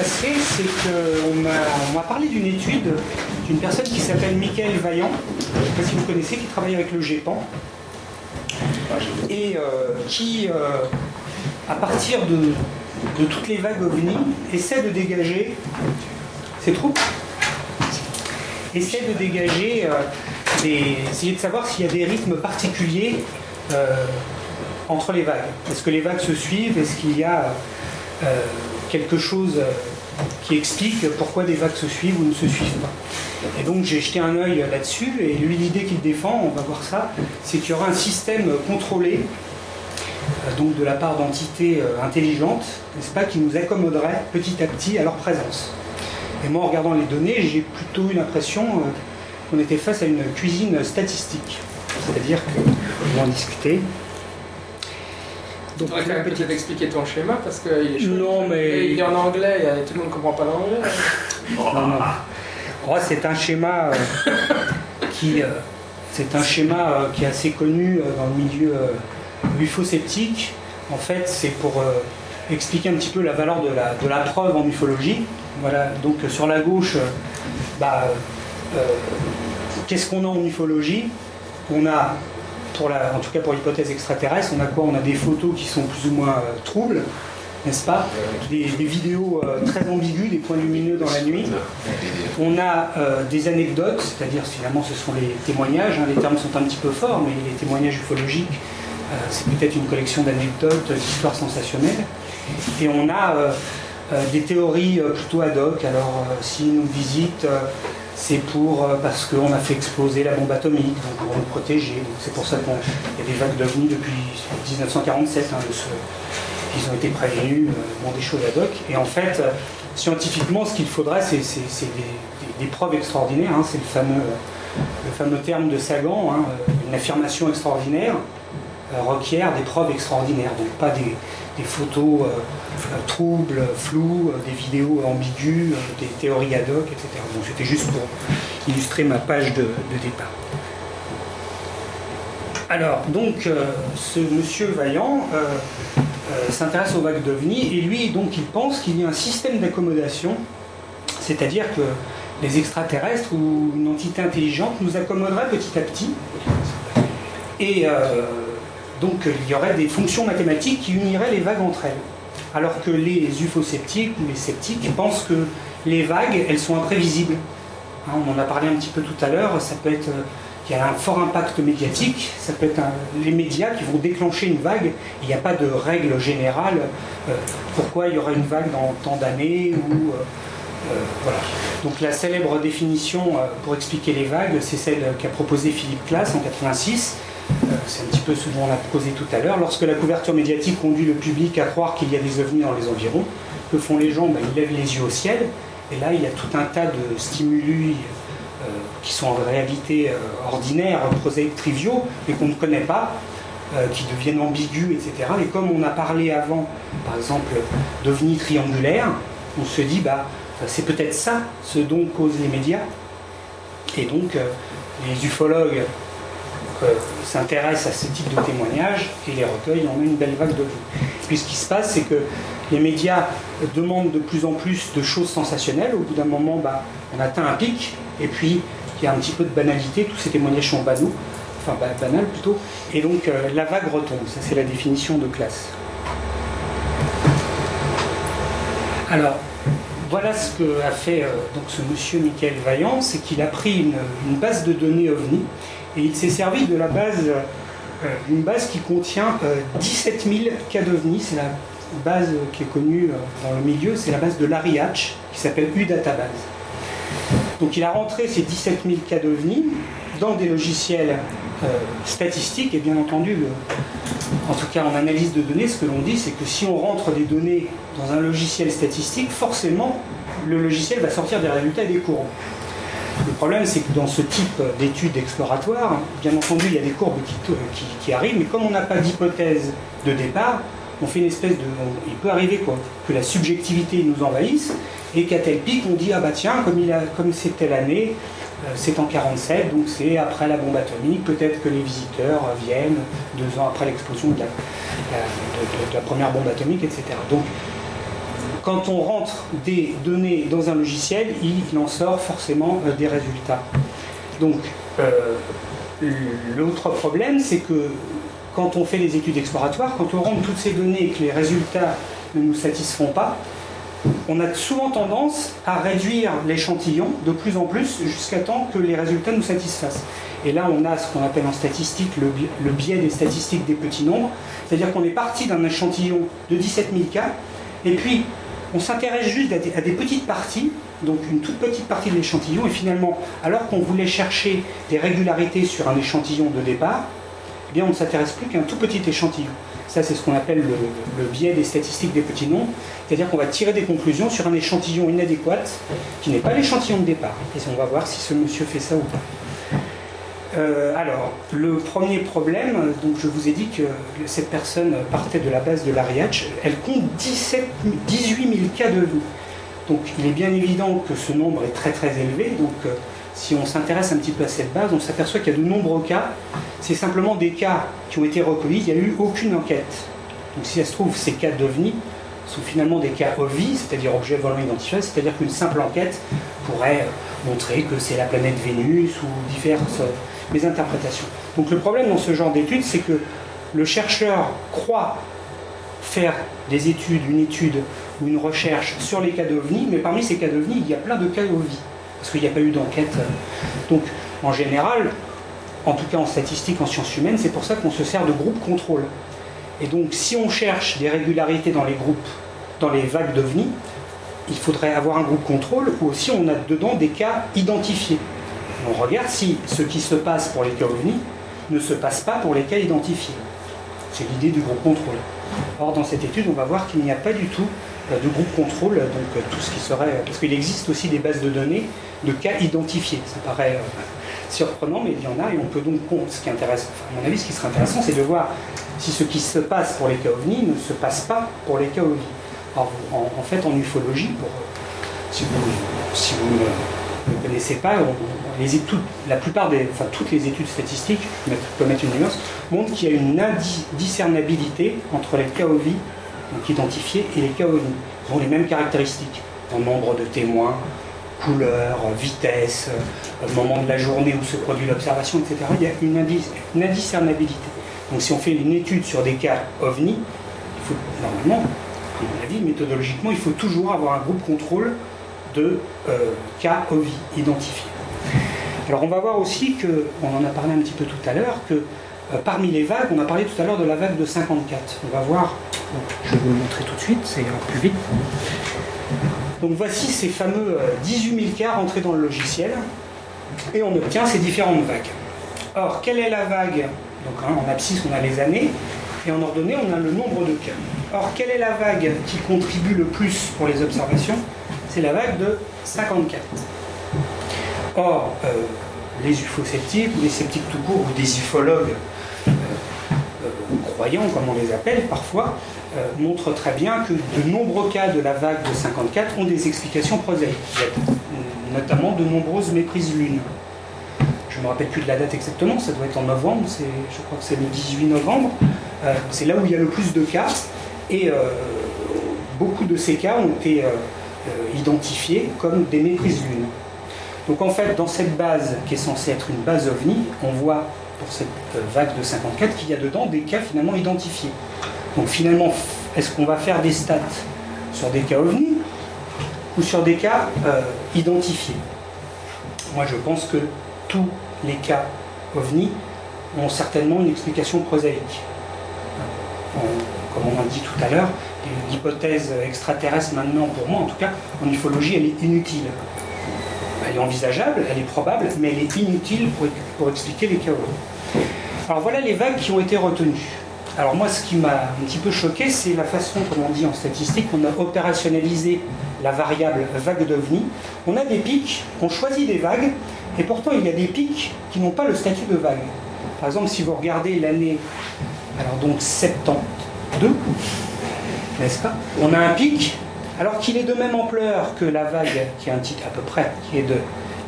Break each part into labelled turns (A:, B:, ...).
A: passé, c'est qu'on m'a parlé d'une étude d'une personne qui s'appelle Michael Vaillant, je ne sais pas si vous connaissez, qui travaille avec le GEPAN, et euh, qui, euh, à partir de, toutes les vagues ovni, essaie de dégager. C'est trop Essaie de dégager euh, essayer de savoir s'il y a des rythmes particuliers entre les vagues. Est-ce que les vagues se suivent? Est-ce qu'il y a quelque chose qui explique pourquoi des vagues se suivent ou ne se suivent pas. Et donc j'ai jeté un œil là-dessus, et lui l'idée qu'il défend, on va voir ça, c'est qu'il y aura un système contrôlé, euh, donc de la part d'entités euh, intelligentes, n'est-ce pas, qui nous accommoderait petit à petit à leur présence. Et moi en regardant les données, j'ai plutôt eu l'impression euh, qu'on était face à une cuisine statistique. C'est-à-dire que, on va en discuter,
B: donc, tu aurais peut-être expliquer ton schéma parce qu'il est
A: chaud. Non, mais.
B: il est en anglais, et tout le monde ne comprend pas l'anglais.
A: non, non. Oh, c'est un schéma euh, qui. Euh, c'est un schéma euh, qui est assez connu dans le milieu ufosceptique. En fait, c'est pour expliquer un petit peu la valeur de la, de la preuve en ufologie. Voilà, donc sur la gauche, bah, qu'est-ce qu'on a en ufologie On a en tout cas pour l'hypothèse extraterrestre, on a quoi? On a des photos qui sont plus ou moins euh, troubles, n'est-ce pas? Des, vidéos euh, très ambiguës, des points lumineux dans la nuit. On a euh, des anecdotes, c'est-à-dire finalement ce sont les témoignages, hein. les termes sont un petit peu forts, mais les témoignages ufologiques, c'est peut-être une collection d'anecdotes, d'histoires sensationnelles. Et on a des théories plutôt ad hoc. Alors, s'ils nous visitent c'est pour euh, parce qu'on a fait exploser la bombe atomique, pour nous protéger. C'est pour ça qu'il y a des vagues d'OVNI depuis 1947. Hein, ils ont été prévenus, euh, des choses ad hoc. Et en fait, euh, scientifiquement, ce qu'il faudrait, c'est des, preuves extraordinaires. Hein. c'est le fameux, le terme de Sagan, hein, une affirmation extraordinaire requiert des preuves extraordinaires, donc pas des, photos troubles, floues, des vidéos ambiguës, des théories ad hoc, etc. Donc c'était juste pour illustrer ma page de, départ. Alors, donc, euh, ce monsieur Vaillant euh, euh, s'intéresse aux vagues d'OVNI et lui, donc, il pense qu'il y a un système d'accommodation, c'est-à-dire que les extraterrestres ou une entité intelligente nous accommoderaient petit à petit. Et donc, il y aurait des fonctions mathématiques qui uniraient les vagues entre elles alors que les ufosceptiques ou les sceptiques pensent que les vagues, elles sont imprévisibles. Hein, on en a parlé un petit peu tout à l'heure, ça peut être qu'il y a un fort impact médiatique, ça peut être les médias qui vont déclencher une vague, il n'y a pas de règle générale, euh, pourquoi il y aura une vague dans tant d'années, euh, euh. Donc la célèbre définition pour expliquer les vagues, c'est celle qu'a proposée Philippe Classe en 86, euh, c'est un petit peu ce dont on a causé tout à l'heure. Lorsque la couverture médiatique conduit le public à croire qu'il y a des ovnis dans les environs, que font les gens? Ben, Ils lèvent les yeux au ciel, et là il y a tout un tas de stimuli euh, qui sont en réalité euh, ordinaires, prosaïques, triviaux, mais qu'on ne connaît pas, qui deviennent ambigus, etc. Et comme on a parlé avant, par exemple, d'ovnis triangulaires, on se dit, bah, c'est peut-être ça ce dont causent les médias. Et donc, les ufologues s'intéressent à ce type de témoignages et les recueillent en une belle vague de vues. Puis ce qui se passe, c'est que les médias demandent de plus en plus de choses sensationnelles. Au bout d'un moment, bah, on atteint un pic, et puis il y a un petit peu de banalité, tous ces témoignages sont banaux, enfin banals plutôt, et donc euh, la vague retombe. Ça, c'est la définition de classe. Alors, voilà ce que a fait euh, donc ce monsieur Michael Vaillant, c'est qu'il a pris une, une, base de données OVNI et il s'est servi de la base, euh, d'une base qui contient 17 euh, 000 cas d'OVNI. C'est la base qui est connue euh, dans le milieu, c'est la base de Larry qui s'appelle U-Database. Donc il a rentré ces 17 000 cas d'OVNI dans des logiciels statistiques, et bien entendu, en tout cas en analyse de données, ce que l'on dit, c'est que si on rentre des données dans un logiciel statistique, forcément, le logiciel va sortir des résultats et des courbes. Le problème, c'est que dans ce type d'études exploratoires, bien entendu, il y a des courbes qui, arrivent, mais comme on n'a pas d'hypothèse de départ, on fait une espèce de. il peut arriver quoi, que la subjectivité nous envahisse et qu'à tel pic, on dit ah bah tiens, comme, il a, comme c'est telle année, c'est en 47, donc c'est après la bombe atomique. Peut-être que les visiteurs viennent deux ans après l'explosion de, la, première bombe atomique, etc. quand on rentre des données dans un logiciel, il en sort forcément des résultats. Donc, l'autre problème, c'est que quand on fait les études exploratoires, quand on rentre toutes ces données et que les résultats ne nous satisfont pas, on a souvent tendance à réduire l'échantillon de plus en plus jusqu'à temps que les résultats nous satisfassent. Et là, on a ce qu'on appelle en statistique le, biais des statistiques des petits nombres, c'est-à-dire qu'on est parti d'un échantillon de 17 000 cas, et puis on s'intéresse juste à des, petites parties, donc une toute petite partie de l'échantillon, et finalement, alors qu'on voulait chercher des régularités sur un échantillon de départ, eh bien on ne s'intéresse plus qu'à un tout petit échantillon. Ça, c'est ce qu'on appelle le, biais des statistiques des petits nombres, c'est-à-dire qu'on va tirer des conclusions sur un échantillon inadéquat qui n'est pas l'échantillon de départ. Et on va voir si ce monsieur fait ça ou pas. Euh, alors, le premier problème, donc je vous ai dit que cette personne partait de la base de l'Ariach, elle compte 17, 18 000 cas de vie. Donc il est bien évident que ce nombre est très très élevé, donc euh, si on s'intéresse un petit peu à cette base, on s'aperçoit qu'il y a de nombreux cas. C'est simplement des cas qui ont été recueillis, il n'y a eu aucune enquête. Donc si ça se trouve, ces cas d'OVNI sont finalement des cas OVI, c'est-à-dire objets volants identifiés, c'est-à-dire qu'une simple enquête pourrait montrer que c'est la planète Vénus ou diverses mes interprétations. Donc le problème dans ce genre d'études, c'est que le chercheur croit faire des études, une étude ou une recherche sur les cas d'OVNI, mais parmi ces cas d'OVNI, il y a plein de cas OVI parce qu'il n'y a pas eu d'enquête. Donc, en général, en tout cas en statistique, en sciences humaines, c'est pour ça qu'on se sert de groupe contrôle. Et donc, si on cherche des régularités dans les groupes, dans les vagues d'OVNI, il faudrait avoir un groupe contrôle où aussi on a dedans des cas identifiés. On regarde si ce qui se passe pour les cas ne se passe pas pour les cas identifiés. C'est l'idée du groupe contrôle. Or, dans cette étude, on va voir qu'il n'y a pas du tout euh, de groupe contrôle, donc euh, tout ce qui serait. Parce qu'il existe aussi des bases de données de cas identifiés. Ça paraît euh, surprenant, mais il y en a et on peut donc. Ce qui intéresse, à mon avis, ce qui serait intéressant, c'est de voir si ce qui se passe pour les cas OVNI ne se passe pas pour les cas OVNI. En, fait, en ufologie, si vous, ne, connaissez pas, les études, la plupart des, enfin toutes les études statistiques, je peux mettre une nuance, montrent qu'il y a une indiscernabilité entre les OVNI, donc identifiés, et les OVNI. Ils ont les mêmes caractéristiques en nombre de témoins, couleur, vitesse, euh, moment de la journée où se produit l'observation, etc. Il y a une, indiscernabilité. Donc si on fait une étude sur des cas OVNI, il faut, normalement, méthodologiquement, il faut toujours avoir un groupe contrôle de euh, cas OVNI identifiés. Alors on va voir aussi que, on en a parlé un petit peu tout à l'heure, que euh, parmi les vagues, on a parlé tout à l'heure de la vague de 54. On va voir, je vais vous le montrer tout de suite, c'est plus vite. Donc voici ces fameux 18 000 cas rentrés dans le logiciel et on obtient ces différentes vagues. Or, quelle est la vague? Donc hein, en abscisse, on a les années et en ordonnée, on a le nombre de cas. Or, quelle est la vague qui contribue le plus pour les observations? C'est la vague de 54. Or, euh, les ufosceptiques ou les sceptiques tout court ou des ufologues euh, euh, croyants, comme on les appelle parfois, euh, montre très bien que de nombreux cas de la vague de 54 ont des explications prosaïques, notamment de nombreuses méprises lunes. Je ne me rappelle plus de la date exactement, ça doit être en novembre, je crois que c'est le 18 novembre. Euh, c'est là où il y a le plus de cas, et euh, beaucoup de ces cas ont été identifiés comme des méprises lunes. Donc en fait, dans cette base qui est censée être une base OVNI, on voit pour cette vague de 54 qu'il y a dedans des cas finalement identifiés. Donc finalement, est-ce qu'on va faire des stats sur des cas OVNI ou sur des cas euh, identifiés? Moi je pense que tous les cas OVNI ont certainement une explication prosaïque. Comme on a dit tout à l'heure, l'hypothèse extraterrestre maintenant, pour moi en tout cas, en ufologie, elle est inutile. Elle est envisageable, elle est probable, mais elle est inutile pour, expliquer les OVNI. Alors voilà les vagues qui ont été retenues. Alors moi, ce qui m'a un petit peu choqué, c'est la façon, comme on dit en statistique, on a opérationnalisé la variable vague d'OVNI. On a des pics, on choisit des vagues, et pourtant il y a des pics qui n'ont pas le statut de vague. Par exemple, si vous regardez l'année, alors donc 72, n'est-ce pas? On a un pic, alors qu'il est de même ampleur que la vague, qui est un titre à peu près, qui est de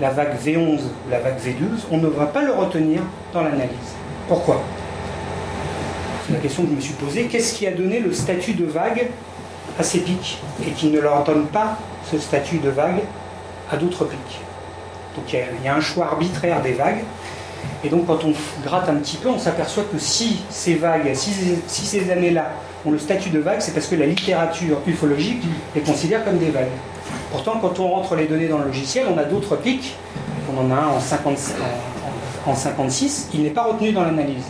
A: la vague V11 ou la vague V12, on ne va pas le retenir dans l'analyse. Pourquoi? C'est la question que je me suis posée. Qu'est-ce qui a donné le statut de vague à ces pics et qui ne leur donne pas ce statut de vague à d'autres pics? Donc il y, a un choix arbitraire des vagues. Et donc quand on gratte un petit peu, on s'aperçoit que si ces vagues, si, ces années-là ont le statut de vague, c'est parce que la littérature ufologique les considère comme des vagues. Pourtant, quand on rentre les données dans le logiciel, on a d'autres pics. On en a un en, 56, il n'est pas retenu dans l'analyse.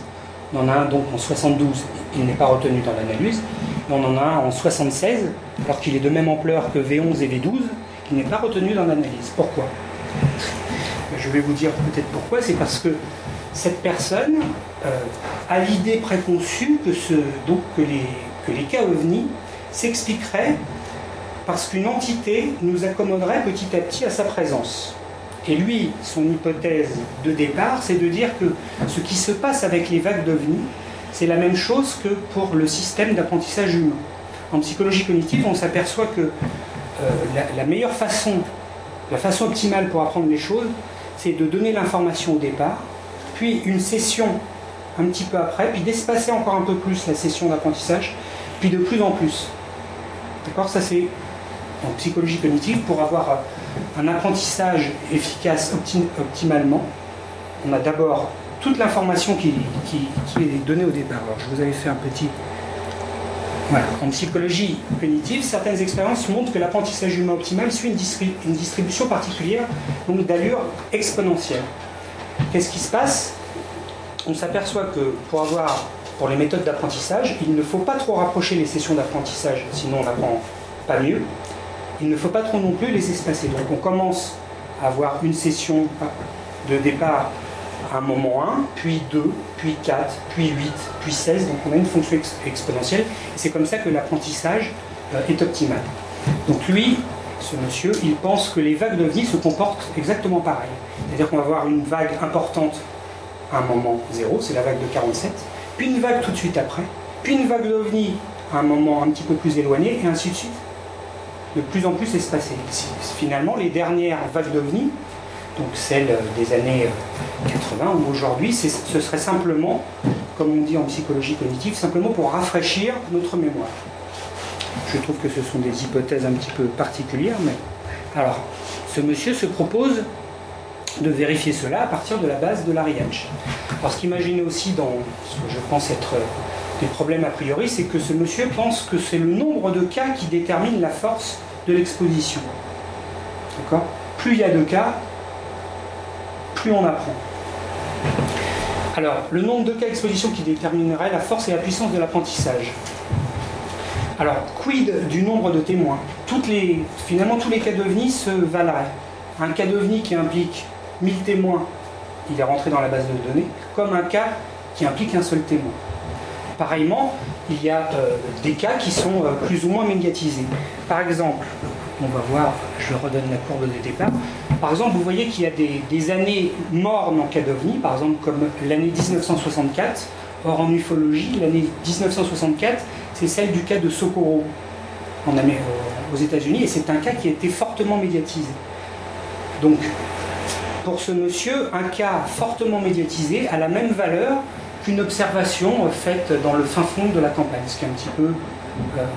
A: On en a un donc en 72, il n'est pas retenu dans l'analyse. On en a un en 76, alors qu'il est de même ampleur que V11 et V12, qui n'est pas retenu dans l'analyse. Pourquoi? Vais vous dire peut-être pourquoi. C'est parce que cette personne euh, a l'idée préconçue que, ce, donc, que, les, que les cas OVNI s'expliqueraient parce qu'une entité nous accommoderait petit à petit à sa présence. Et lui, son hypothèse de départ, c'est de dire que ce qui se passe avec les vagues d'OVNI, c'est la même chose que pour le système d'apprentissage humain. En psychologie cognitive, on s'aperçoit que euh, la, meilleure façon, la façon optimale pour apprendre les choses, c'est de donner l'information au départ, puis une session un petit peu après, puis d'espacer encore un peu plus la session d'apprentissage, puis de plus en plus. D'accord? Ça, c'est en psychologie cognitive, pour avoir un apprentissage efficace optimalement, on a d'abord toute l'information qui, est donnée au départ. Alors, je vous avais fait un petit. En psychologie cognitive, certaines expériences montrent que l'apprentissage humain optimal suit une, une distribution particulière, donc d'allure exponentielle. Qu'est-ce qui se passe? On s'aperçoit que pour avoir, pour les méthodes d'apprentissage, il ne faut pas trop rapprocher les sessions d'apprentissage, sinon on n'apprend pas mieux il ne faut pas trop non plus les espacer. Donc on commence à avoir une session de départ à un moment 1, puis 2, puis 4, puis 8, puis 16. Donc on a une fonction exponentielle. C'est comme ça que l'apprentissage euh, est optimal. Donc lui, ce monsieur, il pense que les vagues d'OVNI se comportent exactement pareil. C'est-à-dire qu'on va avoir une vague importante à un moment 0, c'est la vague de 47, puis une vague tout de suite après, puis une vague d'OVNI à un moment un petit peu plus éloigné, et ainsi de suite de plus en plus espacées. Finalement, les dernières vagues d'OVNI, donc celles des années 80 euh, ou aujourd'hui, ce serait simplement, comme on dit en psychologie cognitive, simplement pour rafraîchir notre mémoire. Je trouve que ce sont des hypothèses un petit peu particulières, mais alors, ce monsieur se propose de vérifier cela à partir de la base de l'ARIACH. Parce qu'imaginez aussi dans ce que je pense être des problèmes a priori, c'est que ce monsieur pense que c'est le nombre de cas qui détermine la force de l'exposition. D'accord? Plus il y a de cas, plus on apprend. Alors, le nombre de cas d'exposition qui déterminerait la force et la puissance de l'apprentissage. Alors, quid du nombre de témoins? Toutes les, Finalement, tous les cas d'OVNI se valeraient. Un cas d'OVNI qui implique 1000 témoins, il est rentré dans la base de données, comme un cas qui implique un seul témoin. Pareillement, il y a euh, des cas qui sont euh, plus ou moins médiatisés. Par exemple, on va voir, je redonne la courbe de départ. Par exemple, vous voyez qu'il y a des, années mornes en cas d'OVNI, par exemple comme l'année 1964. Or, en ufologie, l'année 1964, c'est celle du cas de Socorro en aux États-Unis, et c'est un cas qui a été fortement médiatisé. Donc, pour ce monsieur, un cas fortement médiatisé a la même valeur qu'une observation faite dans le fin fond de la campagne, ce qui est un petit peu euh,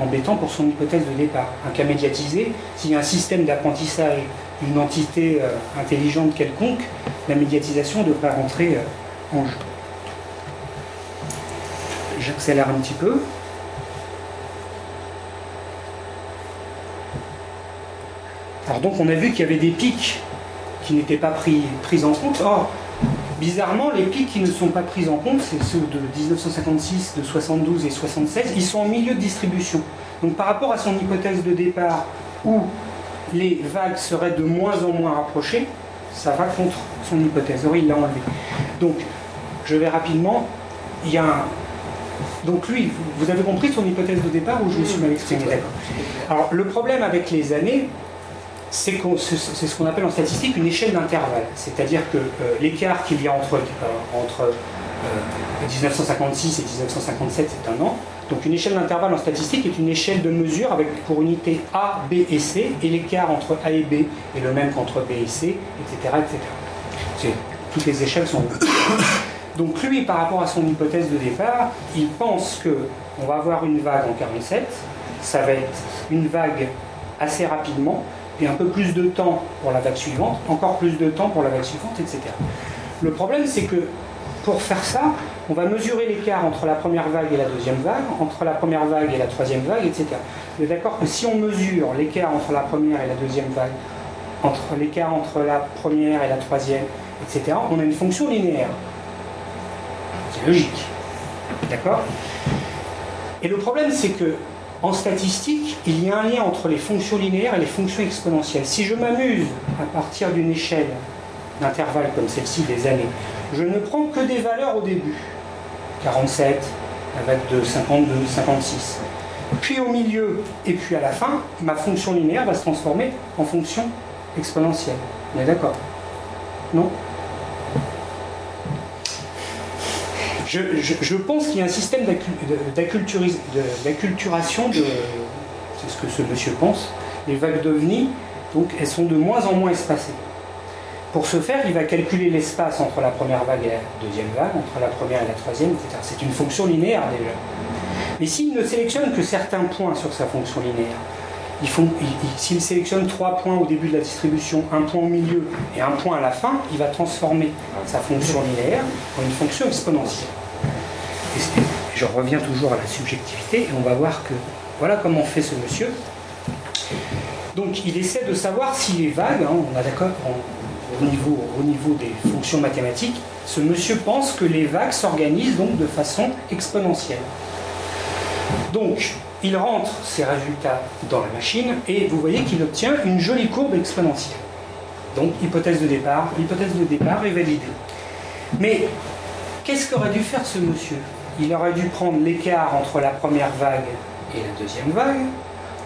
A: embêtant pour son hypothèse de départ. Un cas médiatisé, s'il y a un système d'apprentissage d'une entité euh, intelligente quelconque, la médiatisation devrait rentrer euh, en jeu. J'accélère un petit peu. Alors donc on a vu qu'il y avait des pics qui n'étaient pas pris, pris en compte. Or, Bizarrement, les pics qui ne sont pas pris en compte, c'est ceux de 1956, de 72 et 76, ils sont en milieu de distribution. Donc par rapport à son hypothèse de départ où les vagues seraient de moins en moins rapprochées, ça va contre son hypothèse. Or, il l'a enlevé. Donc, je vais rapidement. Il y a un... Donc lui, vous avez compris son hypothèse de départ ou je me suis mal exprimé? Alors le problème avec les années, c'est ce qu'on appelle en statistique une échelle d'intervalle. C'est-à-dire que euh, l'écart qu'il y a entre, euh, entre 1956 et 1957, c'est un an. Donc une échelle d'intervalle en statistique est une échelle de mesure avec pour unité A, B et C, et l'écart entre A et B est le même qu'entre B et C, etc. etc. Toutes les échelles sont... Donc lui, par rapport à son hypothèse de départ, il pense qu'on va avoir une vague en 47, ça va être une vague assez rapidement, et un peu plus de temps pour la vague suivante, encore plus de temps pour la vague suivante, etc. Le problème, c'est que pour faire ça, on va mesurer l'écart entre la première vague et la deuxième vague, entre la première vague et la troisième vague, etc. Vous êtes d'accord que si on mesure l'écart entre la première et la deuxième vague, entre l'écart entre la première et la troisième, etc., on a une fonction linéaire. C'est logique. D'accord? Et le problème, c'est que en statistique, il y a un lien entre les fonctions linéaires et les fonctions exponentielles. Si je m'amuse à partir d'une échelle d'intervalle comme celle-ci des années, je ne prends que des valeurs au début. 47, avec de 52, 56. Puis au milieu et puis à la fin, ma fonction linéaire va se transformer en fonction exponentielle. On est d'accord? Non? Je, pense qu'il y a un système d'acculturation de. C'est ce que ce monsieur pense. Les vagues d'OVNI, donc, elles sont de moins en moins espacées. Pour ce faire, il va calculer l'espace entre la première vague et la deuxième vague, entre la première et la troisième, etc. C'est une fonction linéaire déjà. Mais s'il ne sélectionne que certains points sur sa fonction linéaire, s'il sélectionne trois points au début de la distribution, un point au milieu et un point à la fin, il va transformer sa fonction linéaire en une fonction exponentielle. je reviens toujours à la subjectivité et on va voir que voilà comment fait ce monsieur. Donc il essaie de savoir si les vagues, hein, on a d'accord au niveau, au niveau des fonctions mathématiques, ce monsieur pense que les vagues s'organisent donc de façon exponentielle. Donc, il rentre ses résultats dans la machine et vous voyez qu'il obtient une jolie courbe exponentielle. Donc hypothèse de départ, l'hypothèse de départ est validée. Mais qu'est-ce qu'aurait dû faire ce monsieur? Il aurait dû prendre l'écart entre la première vague et la deuxième vague,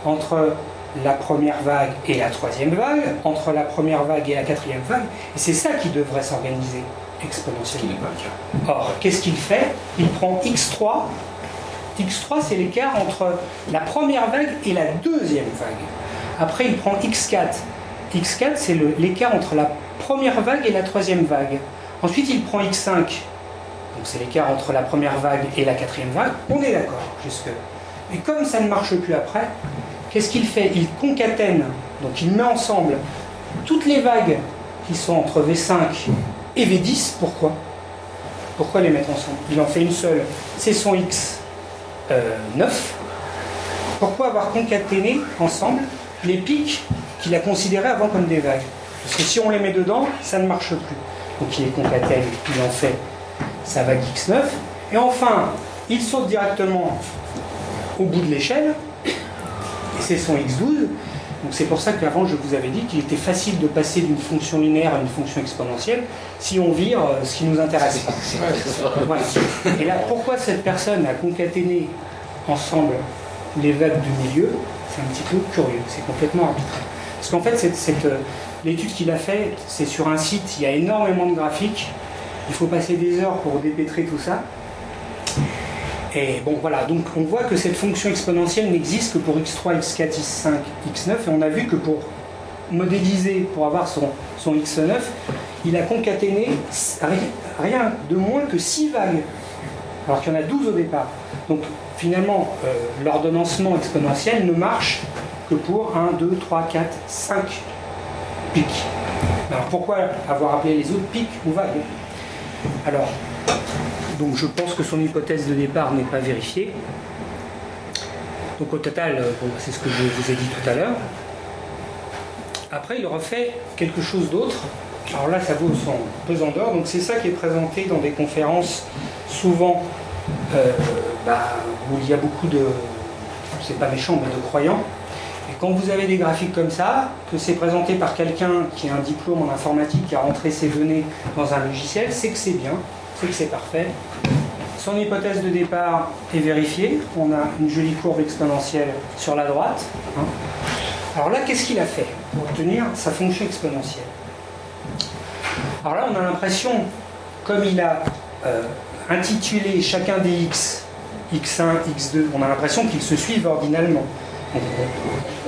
A: entre la première vague et la troisième vague, entre la première vague et la quatrième vague, et c'est ça qui devrait s'organiser exponentiellement. Or, qu'est-ce qu'il fait? Il prend x3 X3, c'est l'écart entre la première vague et la deuxième vague. Après, il prend X4. X4, c'est l'écart entre la première vague et la troisième vague. Ensuite, il prend X5. Donc, c'est l'écart entre la première vague et la quatrième vague. On est d'accord jusque. Mais comme ça ne marche plus après, qu'est-ce qu'il fait? Il concatène, donc il met ensemble toutes les vagues qui sont entre V5 et V10. Pourquoi? Pourquoi les mettre ensemble? Il en fait une seule. C'est son X 9, euh, pourquoi avoir concaténé ensemble les pics qu'il a considérés avant comme des vagues? Parce que si on les met dedans, ça ne marche plus. Donc il les concatène, il en fait sa vague X9. Et enfin, il saute directement au bout de l'échelle, et c'est son X12. Donc c'est pour ça qu'avant je vous avais dit qu'il était facile de passer d'une fonction linéaire à une fonction exponentielle si on vire euh, ce qui nous intéresse pas. Et là, pourquoi cette personne a concaténé ensemble les vagues du milieu C'est un petit peu curieux, c'est complètement arbitraire. Parce qu'en fait, cette, euh, l'étude qu'il a faite, c'est sur un site, il y a énormément de graphiques, il faut passer des heures pour dépêtrer tout ça. Et bon, voilà, donc on voit que cette fonction exponentielle n'existe que pour x3, x4, x5, x9, et on a vu que pour modéliser, pour avoir son, son x9, il a concaténé rien de moins que 6 vagues, alors qu'il y en a 12 au départ. Donc finalement, euh, l'ordonnancement exponentiel ne marche que pour 1, 2, 3, 4, 5 pics. Alors pourquoi avoir appelé les autres pics ou vagues? Alors, donc je pense que son hypothèse de départ n'est pas vérifiée. Donc au total, euh, c'est ce que je vous ai dit tout à l'heure. Après, il refait quelque chose d'autre. Alors là, ça vaut son pesant d'or. Donc c'est ça qui est présenté dans des conférences souvent euh, bah, où il y a beaucoup de, c'est pas méchant, mais de croyants. Et quand vous avez des graphiques comme ça, que c'est présenté par quelqu'un qui a un diplôme en informatique, qui a rentré ses données dans un logiciel, c'est que c'est bien que c'est parfait? Son hypothèse de départ est vérifiée. On a une jolie courbe exponentielle sur la droite. Hein. Alors là, qu'est-ce qu'il a fait pour obtenir sa fonction exponentielle? Alors là, on a l'impression, comme il a euh, intituler chacun des x, x1, x2, on a l'impression qu'ils se suivent ordinalement.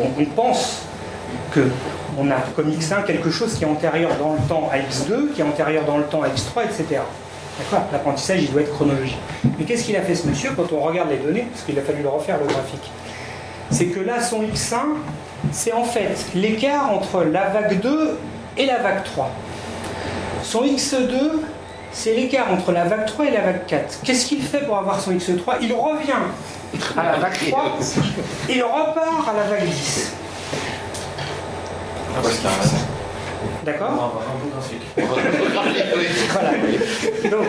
A: On, pense que on a comme x1 quelque chose qui est antérieur dans le temps à x2, qui est antérieur dans le temps à x3, etc. D'accord L'apprentissage, il doit être chronologique. Mais qu'est-ce qu'il a fait ce monsieur quand on regarde les données Parce qu'il a fallu le refaire le graphique. C'est que là, son x1, c'est en fait l'écart entre la vague 2 et la vague 3. Son x2, c'est l'écart entre la vague 3 et la vague 4. Qu'est-ce qu'il fait pour avoir son x3 Il revient à la vague 3 et il repart à la vague 10. D'accord Voilà. Donc,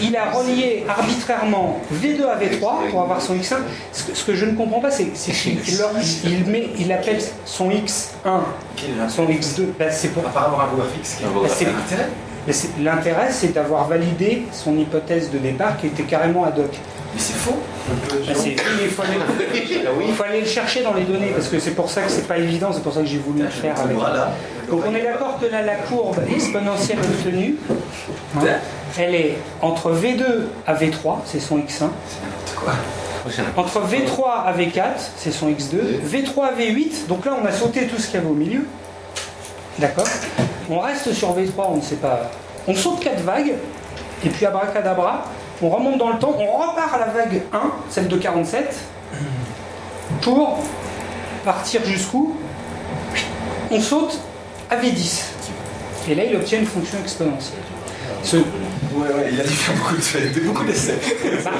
A: il a relié arbitrairement V2 à V3 pour avoir son X1. Ce que, je ne comprends pas, c'est qu'il il, met, il appelle son X1, son X2.
C: Ben, c'est pour. Par rapport à vouloir fixe,
A: L'intérêt, c'est d'avoir validé son hypothèse de départ qui était carrément ad hoc.
C: Mais c'est faux.
A: Ben, il, faut aller, le chercher dans les données parce que c'est pour ça que c'est pas évident, c'est pour ça que j'ai voulu le faire avec. Donc on est d'accord que là la courbe exponentielle obtenue, hein, elle est entre V2 à V3, c'est son X1. Entre V3 à V4, c'est son X2. V3 à V8, donc là on a sauté tout ce qu'il y avait au milieu. D'accord On reste sur V3, on ne sait pas. On saute 4 vagues, et puis abracadabra, on remonte dans le temps, on repart à la vague 1, celle de 47, pour partir jusqu'où? On saute à V10. Et là, il obtient une fonction exponentielle.
C: Ce... Ouais, ouais, il a dû faire beaucoup de, beaucoup d'essais. C'est pas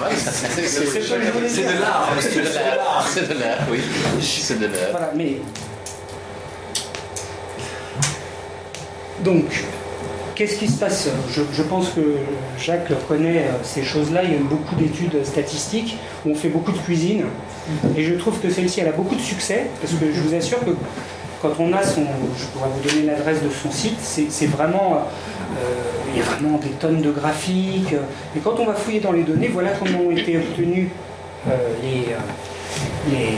C: mal,
D: c'est de l'art. C'est de l'art. C'est de l'art, oui. C'est de l'art.
A: Voilà, mais. Donc, Qu'est-ce qui se passe? Je, pense que Jacques connaît euh, ces choses-là. Il y a beaucoup d'études statistiques où on fait beaucoup de cuisine. Et je trouve que celle-ci, elle a beaucoup de succès. Parce que je vous assure que quand on a son. Je pourrais vous donner l'adresse de son site, c'est vraiment. Euh, il y a vraiment des tonnes de graphiques. Et quand on va fouiller dans les données, voilà comment ont été obtenus euh, les,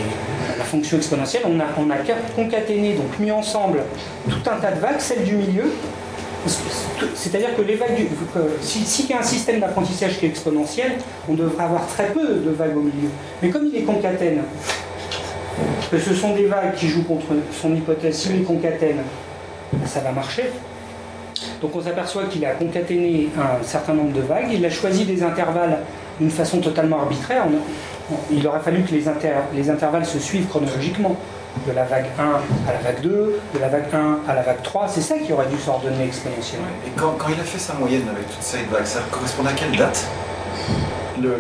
A: la fonction exponentielle. On a, on a concaténé, donc mis ensemble tout un tas de vagues, celle du milieu, c'est-à-dire que les vagues, s'il y a un système d'apprentissage qui est exponentiel, on devrait avoir très peu de vagues au milieu. Mais comme il est concatène, que ce sont des vagues qui jouent contre son hypothèse, s'il les concatène, ça va marcher. Donc on s'aperçoit qu'il a concaténé un certain nombre de vagues, il a choisi des intervalles d'une façon totalement arbitraire. Il aurait fallu que les, les intervalles se suivent chronologiquement. De la vague 1 à la vague 2, de la vague 1 à la vague 3, c'est ça qui aurait dû s'ordonner exponentiellement.
C: Et quand, quand, il a fait sa moyenne avec toutes ces vagues, ça correspond à quelle date?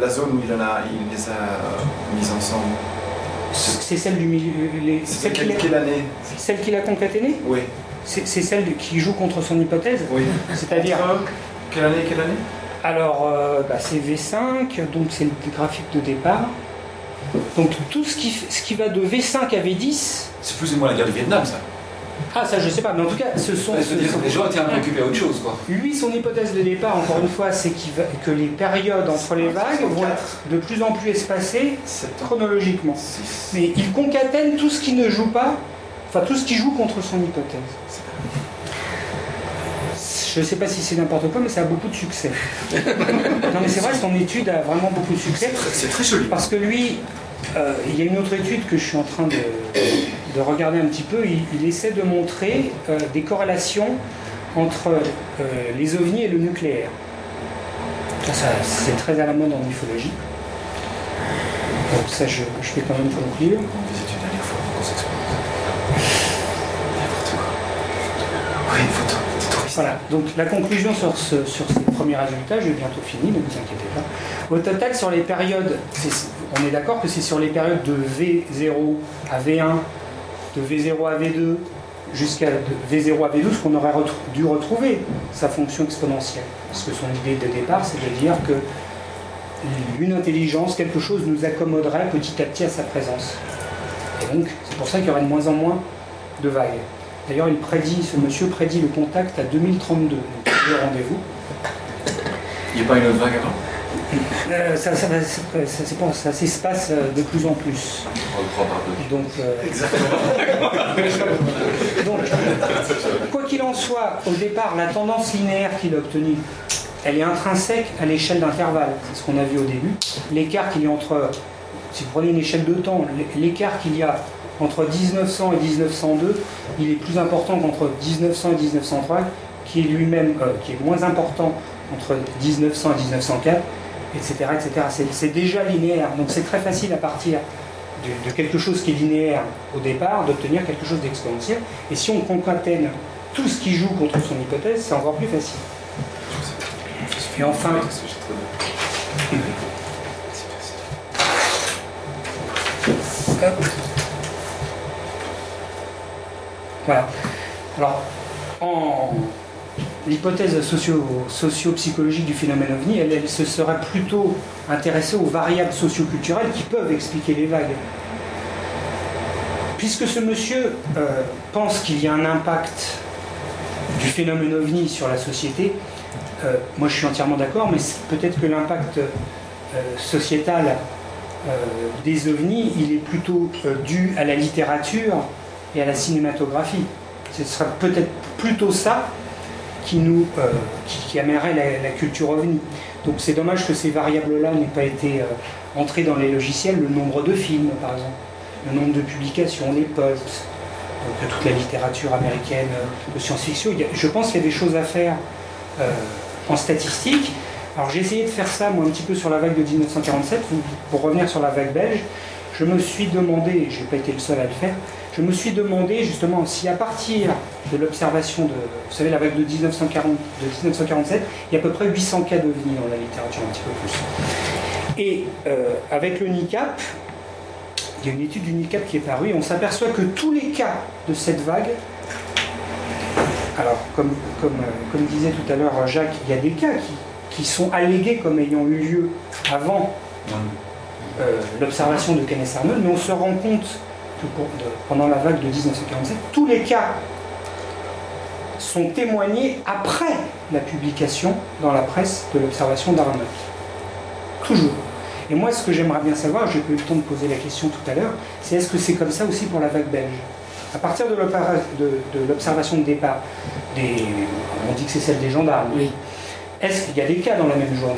C: La zone où il, en a, il les a mises ensemble?
A: C'est celle du milieu. Les,
C: celle année
A: Celle qu'il a concaténée
C: Oui.
A: C'est celle qui joue contre son hypothèse
C: Oui.
A: C'est-à-dire.
C: Quelle année Quelle année
A: Alors, euh, bah, c'est V5, donc c'est le graphique de départ. Donc tout ce qui, ce qui va de V5 à V10.
C: C'est plus ou moins la guerre du Vietnam, ça.
A: Ah, ça je sais pas, mais en tout cas, ce sont.
C: les gens étaient un peu occupés à autre chose, quoi.
A: Lui, son hypothèse de départ, encore une fois, c'est que les périodes entre les vagues vont être de plus en plus espacées chronologiquement. Mais il concatène tout ce qui ne joue pas, enfin tout ce qui joue contre son hypothèse. Je ne sais pas si c'est n'importe quoi, mais ça a beaucoup de succès. non, mais c'est vrai, son étude a vraiment beaucoup de succès.
C: C'est très joli.
A: Parce que lui, euh, il y a une autre étude que je suis en train de, regarder un petit peu. Il, essaie de montrer euh, des corrélations entre euh, les ovnis et le nucléaire. Ça, c'est très à la mode en ufologie. Donc ça, je, je vais quand même conclure. Voilà, donc la conclusion sur, ce, sur ces premiers résultats, je vais bientôt finir, ne vous inquiétez pas. Au total, sur les périodes, on est d'accord que c'est sur les périodes de V0 à V1, de V0 à V2, jusqu'à V0 à V12 qu'on aurait dû retrouver sa fonction exponentielle. Parce que son idée de départ, c'est de dire que une intelligence, quelque chose nous accommoderait petit à petit à sa présence. Et donc, c'est pour ça qu'il y aurait de moins en moins de vagues. D'ailleurs, il prédit, ce monsieur prédit le contact à 2032, donc le rendez-vous.
C: Il n'y a pas une autre vague avant?
A: Euh, ça, ça, ça, ça s'espace euh, de plus en plus. Donc, euh, Donc, quoi qu'il en soit, au départ, la tendance linéaire qu'il a obtenue, elle est intrinsèque à l'échelle d'intervalle. C'est ce qu'on a vu au début. L'écart qu'il y a entre, si vous prenez une échelle de temps, l'écart qu'il y a entre 1900 et 1902, il est plus important qu'entre 1900 et 1903, qui est lui-même, euh, qui est moins important entre 1900 et 1904, etc. etc. C'est déjà linéaire, donc c'est très facile à partir de, quelque chose qui est linéaire au départ, d'obtenir quelque chose d'exponentiel. Et si on concatène tout ce qui joue contre son hypothèse, c'est encore plus facile. Et enfin, Voilà. Alors, en l'hypothèse socio-psychologique du phénomène ovni, elle, se serait plutôt intéressée aux variables socioculturelles qui peuvent expliquer les vagues. Puisque ce monsieur euh, pense qu'il y a un impact du phénomène ovni sur la société, euh, moi je suis entièrement d'accord, mais peut-être que l'impact euh, sociétal des ovnis, il est plutôt dû à la littérature et à la cinématographie. Ce serait peut-être plutôt ça qui nous euh, qui, amènerait la, culture ovni. Donc c'est dommage que ces variables-là n'aient pas été euh, entrées dans les logiciels, le nombre de films par exemple, le nombre de publications, les posts, donc toute la littérature américaine euh, de science-fiction. Je pense qu'il y a des choses à faire en statistique. Alors j'ai essayé de faire ça moi un petit peu sur la vague de 1947, pour revenir sur la vague belge. Je me suis demandé, je n'ai pas été le seul à le faire, je me suis demandé justement si à partir de l'observation de, vous savez, la vague de, 1940, de 1947, il y a à peu près 800 cas d'OVNI dans la littérature, un petit peu plus. Et euh, avec le NICAP, il y a une étude du NICAP qui est parue et on s'aperçoit que tous les cas de cette vague, alors comme, comme, euh, comme disait tout à l'heure Jacques, il y a des cas qui, qui sont allégués comme ayant eu lieu avant euh, l'observation de Kenneth Arnold, mais on se rend compte pendant la vague de 1947, tous les cas sont témoignés après la publication dans la presse de l'observation d'Arnold. Toujours. Et moi, ce que j'aimerais bien savoir, j'ai pas eu le temps de poser la question tout à l'heure, c'est est-ce que c'est comme ça aussi pour la vague belge? À partir de l'observation de, départ, on dit que c'est celle des gendarmes.
E: Oui.
A: Est-ce qu'il y a des cas dans la même journée?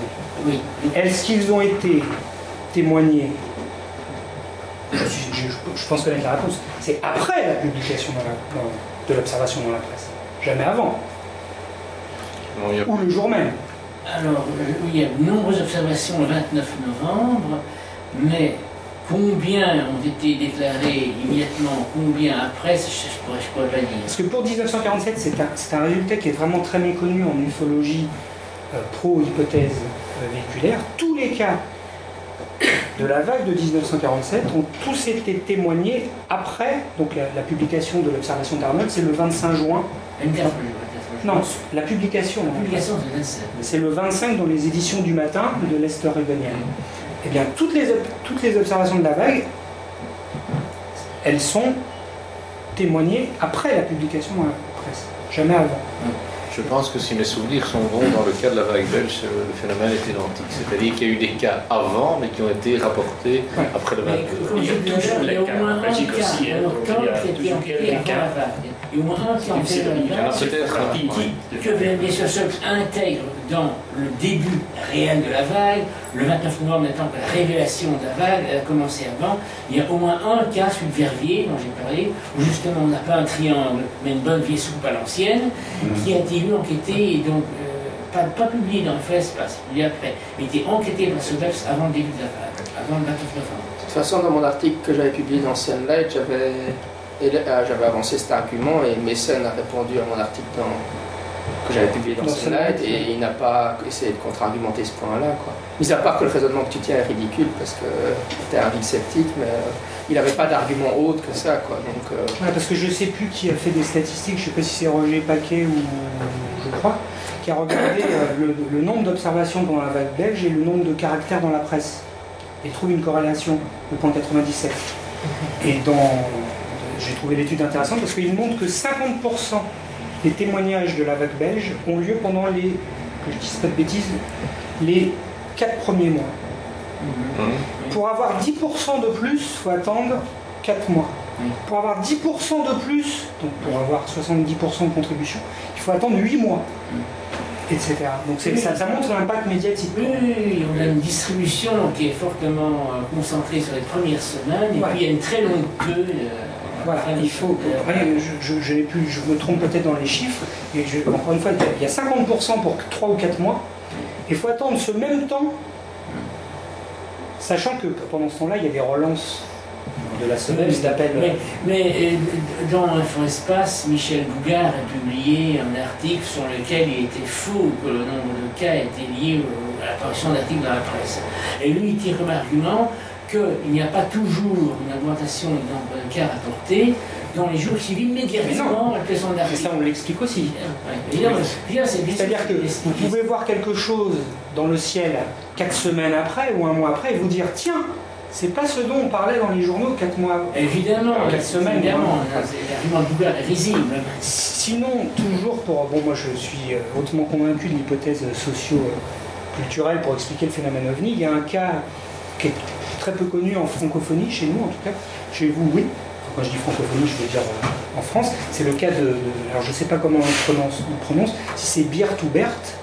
E: Oui.
A: Est-ce qu'ils ont été témoignés je, pense connaître la réponse. C'est après la publication de l'observation dans la presse, jamais avant. Ou le jour même.
E: Alors, il y a de nombreuses observations le 29 novembre, mais combien ont été déclarées immédiatement, combien après, je ne pourrais, pourrais, pas dire.
A: Parce que pour 1947, c'est un, résultat qui est vraiment très méconnu en ufologie euh, pro-hypothèse euh, véhiculaire. Tous les cas de la vague de 1947 ont tous été témoignés après donc la, publication de l'observation d'Arnold, c'est le 25 juin. Non, la publication.
E: La publication,
A: c'est le 25 dans les éditions du matin de Lester Rebellion. Eh bien, toutes les, toutes les observations de la vague, elles sont témoignées après la publication dans la presse, jamais avant.
D: Je pense que si mes souvenirs sont bons, dans le cas de la vague belge, le phénomène est identique. C'est-à-dire qu'il y a eu des cas avant, mais qui ont été rapportés après le 22.
E: Il y a toujours les cas en Belgique aussi. Alors, quand c'était enquêté avant la vague, et au moins un qui en fait le que bien sûr intègre dans le début réel de la vague, le 29 novembre étant que la révélation de la vague a commencé avant, il y a au moins un cas, celui de Verviers, dont j'ai parlé, où justement on n'a pas un triangle, mais une bonne vieille soupe à l'ancienne, mm. qui a été lu, enquêté, et donc euh, pas, publié dans le FES, pas publié après, mais été enquêté par Sodex avant le début de la vague, avant le 29 novembre.
B: De toute façon, dans mon article que j'avais publié dans Sunlight, j'avais euh, j'avais avancé cet argument et Messen a répondu à mon article que j'avais publié dans Sunlight et il n'a pas essayé de contre-argumenter ce point-là. Mis à part que le raisonnement que tu tiens est ridicule parce que tu es un vide sceptique, mais euh, il n'avait pas d'argument autre que ça. Quoi. Donc,
A: euh, parce que je ne sais plus qui a fait des statistiques, je ne sais pas si c'est Roger Paquet ou je crois, qui a regardé le, le, nombre d'observations pendant la vague belge et le nombre de caractères dans la presse et trouve une corrélation, le point 97. Et dans j'ai trouvé l'étude intéressante parce qu'il montre que 50% des témoignages de la vague belge ont lieu pendant les, que je dise pas de bêtises, les 4 premiers mois. Mmh. Pour avoir 10% de plus, il faut attendre 4 mois. Mmh. Pour avoir 10% de plus, donc pour avoir 70% de contribution, il faut attendre 8 mois. Mmh. etc. Donc ça, ça, montre l'impact médiatique.
E: Oui, on a une distribution qui est fortement euh, concentrée sur les premières semaines, et puis il y a une très longue queue. Euh,
A: voilà, il faut. je, je, je, me trompe peut-être dans les chiffres, et encore une fois, il y a 50% pour 3 ou 4 mois. Il faut attendre ce même temps, sachant que pendant ce temps-là, il y a des relances de la semaine d'appel.
E: Mais, mais euh, dans Espace, Michel Bougard a publié un article sur lequel il était faux que le nombre de cas était lié à l'apparition d'articles dans la presse. Et lui, il tire comme argument qu'il n'y a pas toujours une augmentation du nombre de cas rapportés dans les jours qui suivent immédiatement la
A: présence d'articles. ça, on l'explique aussi. C'est-à-dire que vous pouvez voir quelque chose dans le ciel quatre semaines après ou un mois après et vous dire tiens, c'est pas ce dont on parlait dans les journaux quatre mois
E: Évidemment, quatre semaines. Évidemment, l'argument est risible.
A: Sinon, toujours pour. Bon, moi je suis euh, hautement convaincu de l'hypothèse socio-culturelle pour expliquer le phénomène ovni. Il y a un cas qui est très peu connu en francophonie, chez nous en tout cas. Chez vous, oui. Quand je dis francophonie, je veux dire euh, en France. C'est le cas de, Alors je ne sais pas comment on prononce, on prononce si c'est Biert ou Berthe.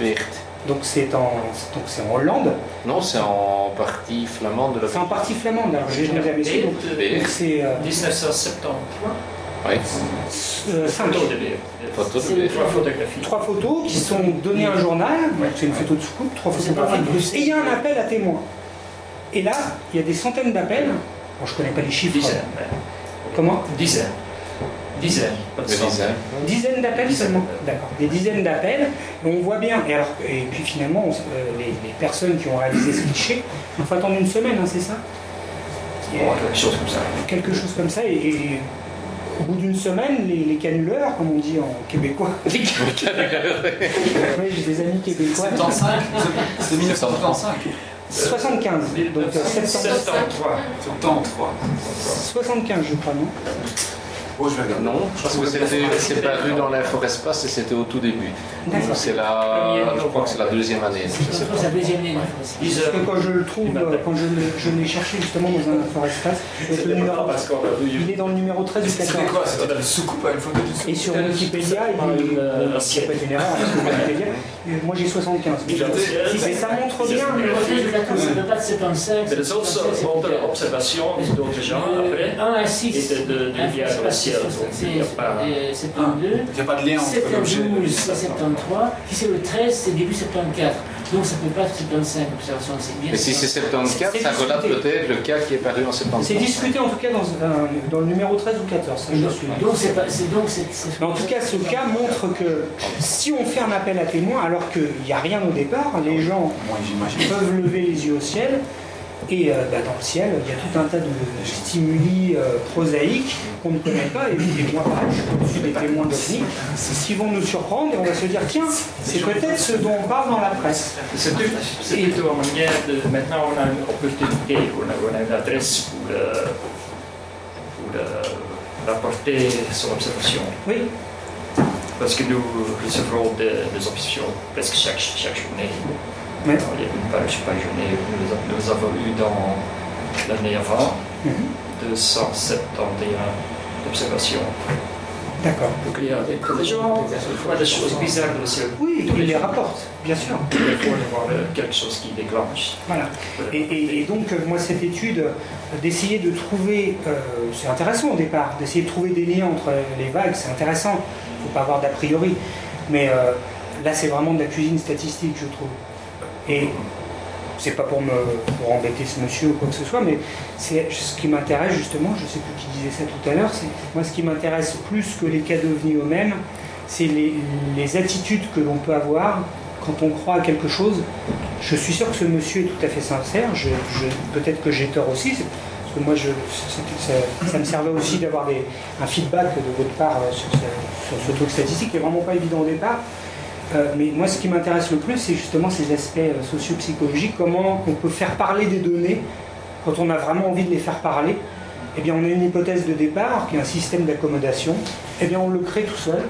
D: Berthe.
A: Donc c'est en, donc c'est en Hollande.
D: Non, c'est en partie flamande de la
A: C'est en partie flamande, alors j'ai jamais essayé. Donc,
B: c'est. 1970.
D: Oui.
A: Euh, cinq.
D: Photos
A: de trois photographies. Trois photos qui sont données à un journal. C'est une photo de soucoupe, trois photographies. Et il y a un appel à témoins. Et là, il y a des centaines d'appels. Bon, je ne connais pas les chiffres.
B: Dizaines.
A: Comment
B: Dizaines. Dizaines.
A: Dizaines d'appels seulement. D'accord. Des dizaines d'appels. on voit bien. Et, alors, et puis finalement, euh, les, personnes qui ont réalisé ce cliché, il faut attendre une semaine, hein, c'est ça?
B: Quelque chose comme ça.
A: Quelque chose comme ça. Et, au bout d'une semaine, les, canuleurs, comme on dit en québécois. Les canuleurs. oui, j'ai des amis québécois.
C: 75 C'est 1975.
A: 75, donc 73.
C: 73.
A: 75, je crois, non?
C: Oh, je vais regarder.
D: Non, parce que c'est paru dans l'Inforespace et c'était au tout début. C'est la, je crois que c'est la deuxième année.
E: C'est la deuxième année.
A: Parce que quand je le trouve, quand je, l'ai cherché justement dans un Inforespace, le il est dans le numéro 13 ou 14.
C: C'était quoi? C'était la soucoupe à une photo
A: du Et sur Wikipédia, il n'y a pas une erreur, Wikipédia, moi j'ai 75. Mais ça montre bien.
E: Ça ne pas de 75.
B: Mais les autres observations d'autres gens après
E: 1 à 6
B: étaient de
E: c'est Il n'y a
C: pas de lien entre
E: 72, c'est 73. Si c'est le 13, c'est début 74. Donc ça ne peut pas être 75 observations, c'est bien.
D: Mais si c'est 74, ça relate peut-être le cas qui est paru en 73.
A: C'est discuté en tout cas dans, euh, dans le numéro 13 ou 14. Ça,
E: donc, suis. donc c'est donc
A: Mais en tout cas, ce cas montre que si on fait un appel à témoins alors qu'il n'y a rien au départ, les gens peuvent lever les yeux au ciel et euh, bah, dans le ciel, il y a tout un tas de stimuli euh, prosaïques qu'on ne connaît pas. Et, moi, pareil, je suis des témoins d'OVNI qui vont nous surprendre et on va se dire tiens, c'est peut-être ce dont on parle dans la presse.
B: C'est plutôt en manière de. Maintenant, on a une opportunité, on a, on a une adresse pour, euh, pour rapporter son observation.
A: Oui.
B: Parce que nous recevons des, des observations presque chaque, chaque journée. Il y a une page par journée. Nous avons eu dans l'année avant 271 mhm. observations.
A: D'accord.
B: Donc il y a des gens voient des choses bizarres dans le ciel.
A: Oui, ils les rapportent, bien sûr.
B: Il faut avoir quelque chose qui déclenche.
A: Voilà. Et, donc, euh, moi, cette étude, euh, d'essayer de trouver, euh, c'est intéressant au départ, d'essayer de trouver des liens entre les vagues, c'est intéressant. Il ne faut pas avoir d'a priori. Mais là, c'est vraiment de la cuisine statistique, je trouve. Et c'est pas pour me pour embêter ce monsieur ou quoi que ce soit, mais c'est ce qui m'intéresse justement, je sais plus qui disait ça tout à l'heure, c'est moi ce qui m'intéresse plus que les cas devenus eux-mêmes, c'est les, les, attitudes que l'on peut avoir quand on croit à quelque chose. Je suis sûr que ce monsieur est tout à fait sincère, peut-être que j'ai tort aussi, parce que moi je, ça, me servait aussi d'avoir un feedback de votre part sur, sur ce truc statistique qui est vraiment pas évident au départ. Euh, mais moi, ce qui m'intéresse le plus, c'est justement ces aspects euh, socio-psychologiques, comment on peut faire parler des données quand on a vraiment envie de les faire parler. Eh bien, on a une hypothèse de départ qui est un système d'accommodation. Eh bien, on le crée tout seul.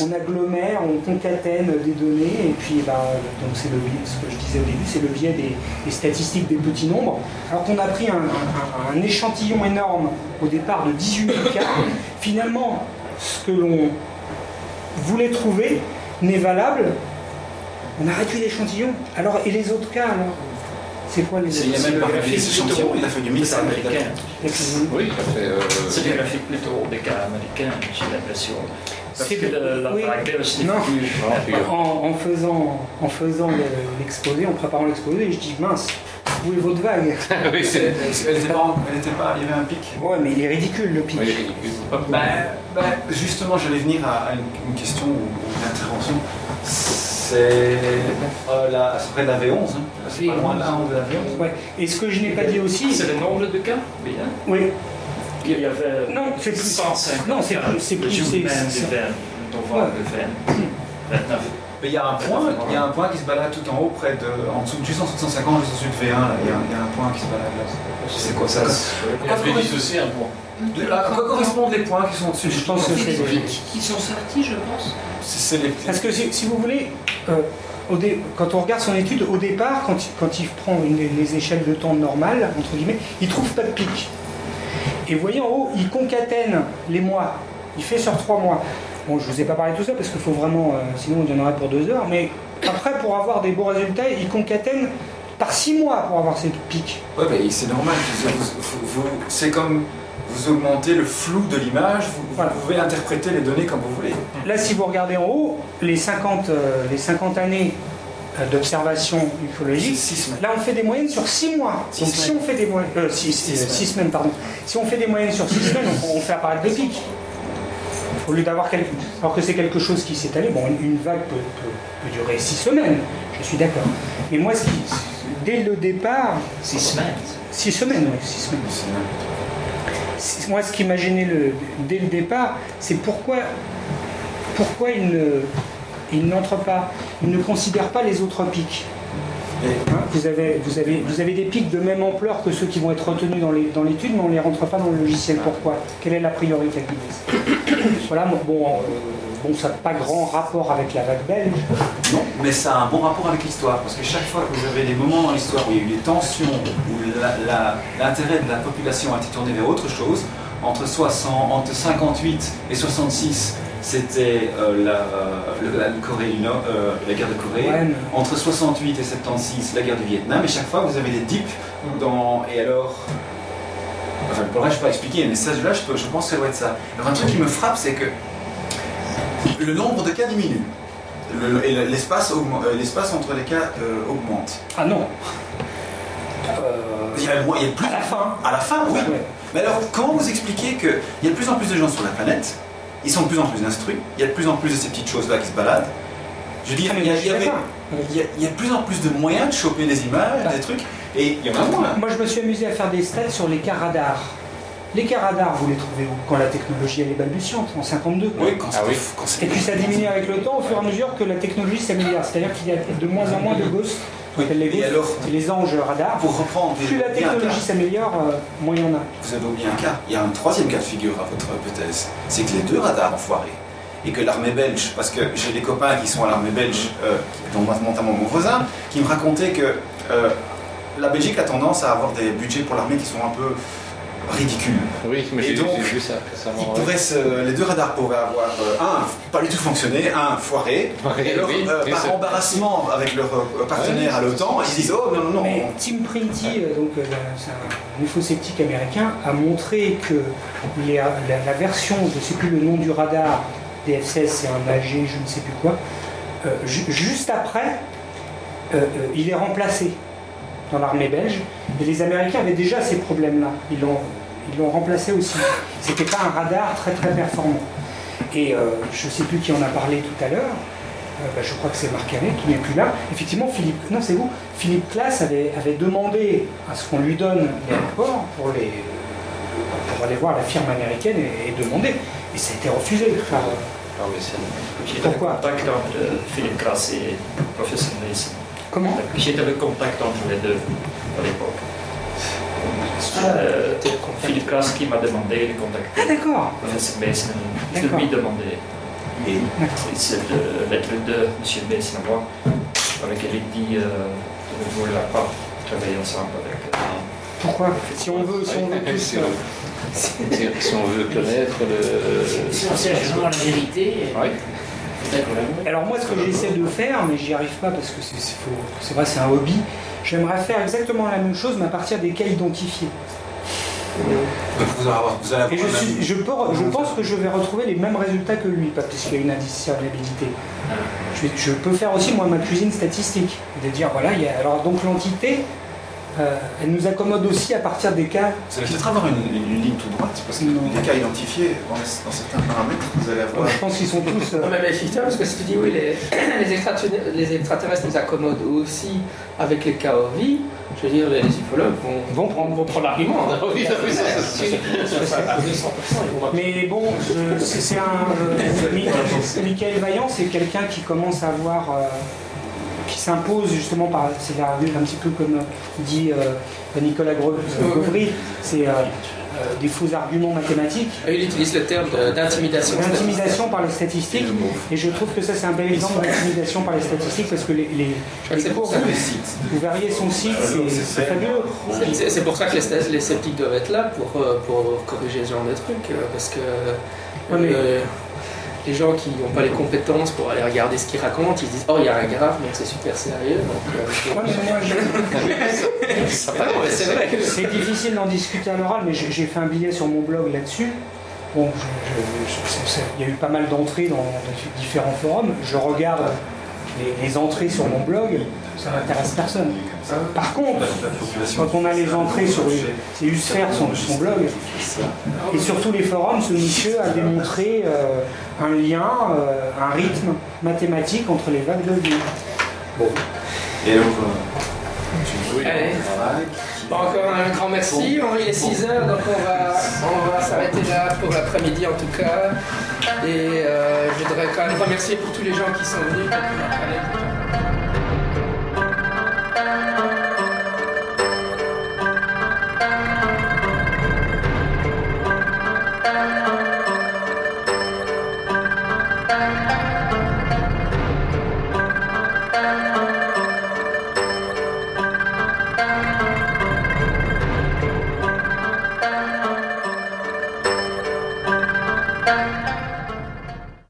A: On agglomère, on concatène des données, et puis bah, donc c'est le ce que je disais au début, c'est le biais des, statistiques des petits nombres. Alors qu'on a pris un, un échantillon énorme au départ de 18 000 cas, finalement, ce que l'on voulait trouver, n'est valable, on a réduit l'échantillon. Alors, et les autres cas alors c'est quoi les
C: Il a même pas réduit les échantillons, il a fait du mix
E: américain.
D: Oui, il a fait.
E: C'est des graphiques plutôt des cas américains, j'ai l'impression. Parce que la oui. non.
A: En, faisant, en faisant l'exposé, en préparant l'exposé, je dis mince, où est votre vague?
C: Oui, elle était pas, elle était pas, il y avait un pic.
A: Ouais, mais il est ridicule le pic.
C: Ben, ben, justement, j'allais venir à, une, question ou une intervention. C'est euh, la, près de la V11, hein. c'est pas loin de la V11.
A: Ouais. Et ce que je n'ai pas dit aussi.
E: C'est le nombre de cas Bien.
A: Oui.
E: Il y avait
A: non, c'est plus
E: 150
A: Non, c'est plus.
E: C'est plus. C'est de veine, de 29.
C: Mais il y a un point, il y a un point qui se balade tout en haut, près de, en dessous, juste en dessous de 150, juste en dessous de V1, là, il y, a, il y a un point qui se balade là. C'est quoi ça
E: Il a fait aussi un point.
C: À quoi correspondent les points qui sont dessus
E: Je pense que c'est pics qui sont sortis, je pense.
A: C'est les... Parce que si, vous voulez, euh, au dé... quand on regarde son étude, au départ, quand il, quand il prend une, les échelles de temps normales, entre guillemets, il trouve pas de pic. Et vous voyez en haut, il concatène les mois. Il fait sur trois mois. Bon, je vous ai pas parlé de tout ça parce qu'il faut vraiment, euh, sinon on en pour deux heures, mais après, pour avoir des beaux résultats, il concatène par six mois pour avoir ces pics.
C: Ouais, mais c'est normal. c'est comme vous augmentez le flou de l'image, vous, pouvez interpréter les données comme vous voulez.
A: Là, si vous regardez en haut, les 50, euh, les 50 années euh, d'observation ufologique, là on fait des moyennes sur 6 mois. Donc si on fait des moyennes, 6 semaines, pardon. Si on fait des moyennes sur 6 semaines, on, on fait apparaître des pics au lieu d'avoir quelque... alors que c'est quelque chose qui s'est allé, bon, une vague peut, durer six semaines, je suis d'accord. Mais moi, ce qui, dès le départ,
E: six semaines,
A: six semaines, oui, six semaines. Moi, ce qui m'a gêné le, dès le départ, c'est pourquoi, pourquoi il ne, il n'entre pas, il ne considère pas les autres pics. Hein, vous, avez, vous, avez, vous avez des pics de même ampleur que ceux qui vont être retenus dans l'étude, mais on ne les rentre pas dans le logiciel. Pourquoi? Quelle est la priorité Voilà, bon, euh, bon ça n'a pas grand rapport avec la vague belge.
C: Non, mais ça a un bon rapport avec l'histoire, parce que chaque fois que vous avez des moments dans l'histoire où il y a eu des tensions, où l'intérêt de la population a été tourné vers autre chose, entre, 60, entre 58 et 66, c'était euh, la, euh, Corée du Nord, euh, la guerre de Corée. Entre 68 et 76, la guerre du Vietnam. Et chaque fois, vous avez des dips dans. Et alors. Enfin, le reste, je ne peux pas expliquer, mais ça, là, je, je pense que ça doit être ça. Alors, un truc qui me frappe, c'est que le nombre de cas diminue. et l'espace entre les cas augmente.
A: Ah non
C: il y, a, plus
A: à la fin.
C: À la fin, oui. Mais alors, comment vous expliquez qu'il y a de plus en plus de gens sur la planète ils sont de plus en plus instruits, il y a de plus en plus de ces petites choses-là qui se baladent. Je veux dire, il y, a, de plus en plus de moyens de choper des images, des trucs, et il y en a moins.
A: Moi, je me suis amusé à faire des stats sur les cas radars. Les cas radars, vous les trouvez où? Quand la technologie elle est balbutiante, en 52.
C: Oui, quand, ah oui.
A: Et puis ça diminue avec le temps au fur et à mesure que la technologie s'améliore. C'est-à-dire qu'il y a de moins en moins de ghosts les, alors, les anges radars.
C: Pour reprendre,
A: plus la technologie s'améliore, euh, moins il y en a.
C: Vous avez oublié un cas. Il y a un troisième cas de figure à votre hypothèse. C'est que les deux radars ont foiré. Et que l'armée belge, parce que j'ai des copains qui sont à l'armée belge, euh, dont notamment mon voisin, qui me racontaient que euh, la Belgique a tendance à avoir des budgets pour l'armée qui sont un peu ridicule.
D: Oui, mais j'ai vu ça
C: les deux radars pourraient avoir euh, un pas du tout fonctionné, un foiré, et alors, euh, par embarrassement avec leur euh, partenaire à l'OTAN, ils disent oh non non non.
A: Mais Tim Printy, donc c'est un ufosceptique américain, a montré que la, version, je ne sais plus le nom du radar, DF16, c'est un AG, je ne sais plus quoi, juste après, il est remplacé dans l'armée belge. Et les Américains avaient déjà ces problèmes-là. Ils l'ont, ils l'ont remplacé aussi. C'était pas un radar très très performant. Et euh, je ne sais plus qui en a parlé tout à l'heure. Euh, bah, je crois que c'est Marc Carré qui n'est plus là. Effectivement, Philippe, non c'est vous. Philippe Classe avait, avait demandé à ce qu'on lui donne les rapports pour, les, pour aller voir la firme américaine et, demander. Et ça a été refusé par.
E: Pourquoi? Contact entre Philippe Classe et professeur Mason.
A: Comment
E: J'étais le contact entre les deux à l'époque. Euh, Philippe Klaas qui m'a demandé de contacter.
A: Ah d'accord.
E: Professeur Mason, de lui demander. Et c'est de lettre de M. Mason à moi, avec elle il dit euh, ne voulait pas travailler ensemble avec. Euh,
A: Pourquoi Si on veut, si on veut tous.
D: si on veut connaître le.
E: Si on cherche vraiment la vérité.
D: Oui.
A: Alors moi, ce que j'essaie de faire, mais j'y arrive pas parce que c'est vrai, c'est un hobby, j'aimerais faire exactement la même chose, mais à partir des cas identifiés.
C: Et
A: je, suis, je, pense que je vais retrouver les mêmes résultats que lui, pas puisqu'il y a une indiscernibilité. Je, peux faire aussi moi ma cuisine statistique, de dire voilà, il y a, alors donc l'entité, euh, elle nous accommode aussi à partir des cas.
C: Ça va peut-être avoir une, ligne toute droite, parce que les cas identifiés, dans, certains paramètres, vous allez avoir.
A: je pense qu'ils sont tous.
B: Euh... Non, mais effectivement, parce que si tu dis oui, les, les, extraterrestres nous accommodent aussi avec les cas vie, je veux dire, les ufologues vont, vont prendre, vont prendre l'argument.
A: Mais bon, c'est un. Euh, Michael Vaillant, c'est quelqu'un qui commence à avoir. Euh, qui s'impose justement par, c'est un petit peu comme dit euh, Nicolas Gauvry, c'est euh, euh, des faux arguments mathématiques.
B: Il utilise le terme d'intimidation.
A: D'intimidation par les statistiques. Et je trouve que ça, c'est un bel exemple d'intimidation par les statistiques parce que les, les,
B: les cours,
A: vous, verriez son site, c'est fabuleux.
B: C'est pour ça que les, les, sceptiques doivent être là pour, pour corriger ce genre de trucs. Parce que les gens qui n'ont pas les compétences pour aller regarder ce qu'ils racontent, ils se disent Oh, il y a un grave, donc c'est super sérieux.
A: c'est difficile d'en discuter à l'oral, mais j'ai fait un billet sur mon blog là-dessus. Bon, il y a eu pas mal d'entrées dans, différents forums. Je regarde les, entrées sur mon blog, ça n'intéresse personne. Par contre, quand on a les entrées sur c'est Usfer, son, son blog, et sur tous les forums, ce monsieur a démontré euh, un lien, euh, un rythme mathématique entre les vagues de vie.
C: Bon. Et donc,
B: Allez. encore un grand merci. Il est 6 heures, donc on va, on va s'arrêter là pour l'après-midi en tout cas. Et euh, je voudrais quand même remercier pour tous les gens qui sont venus.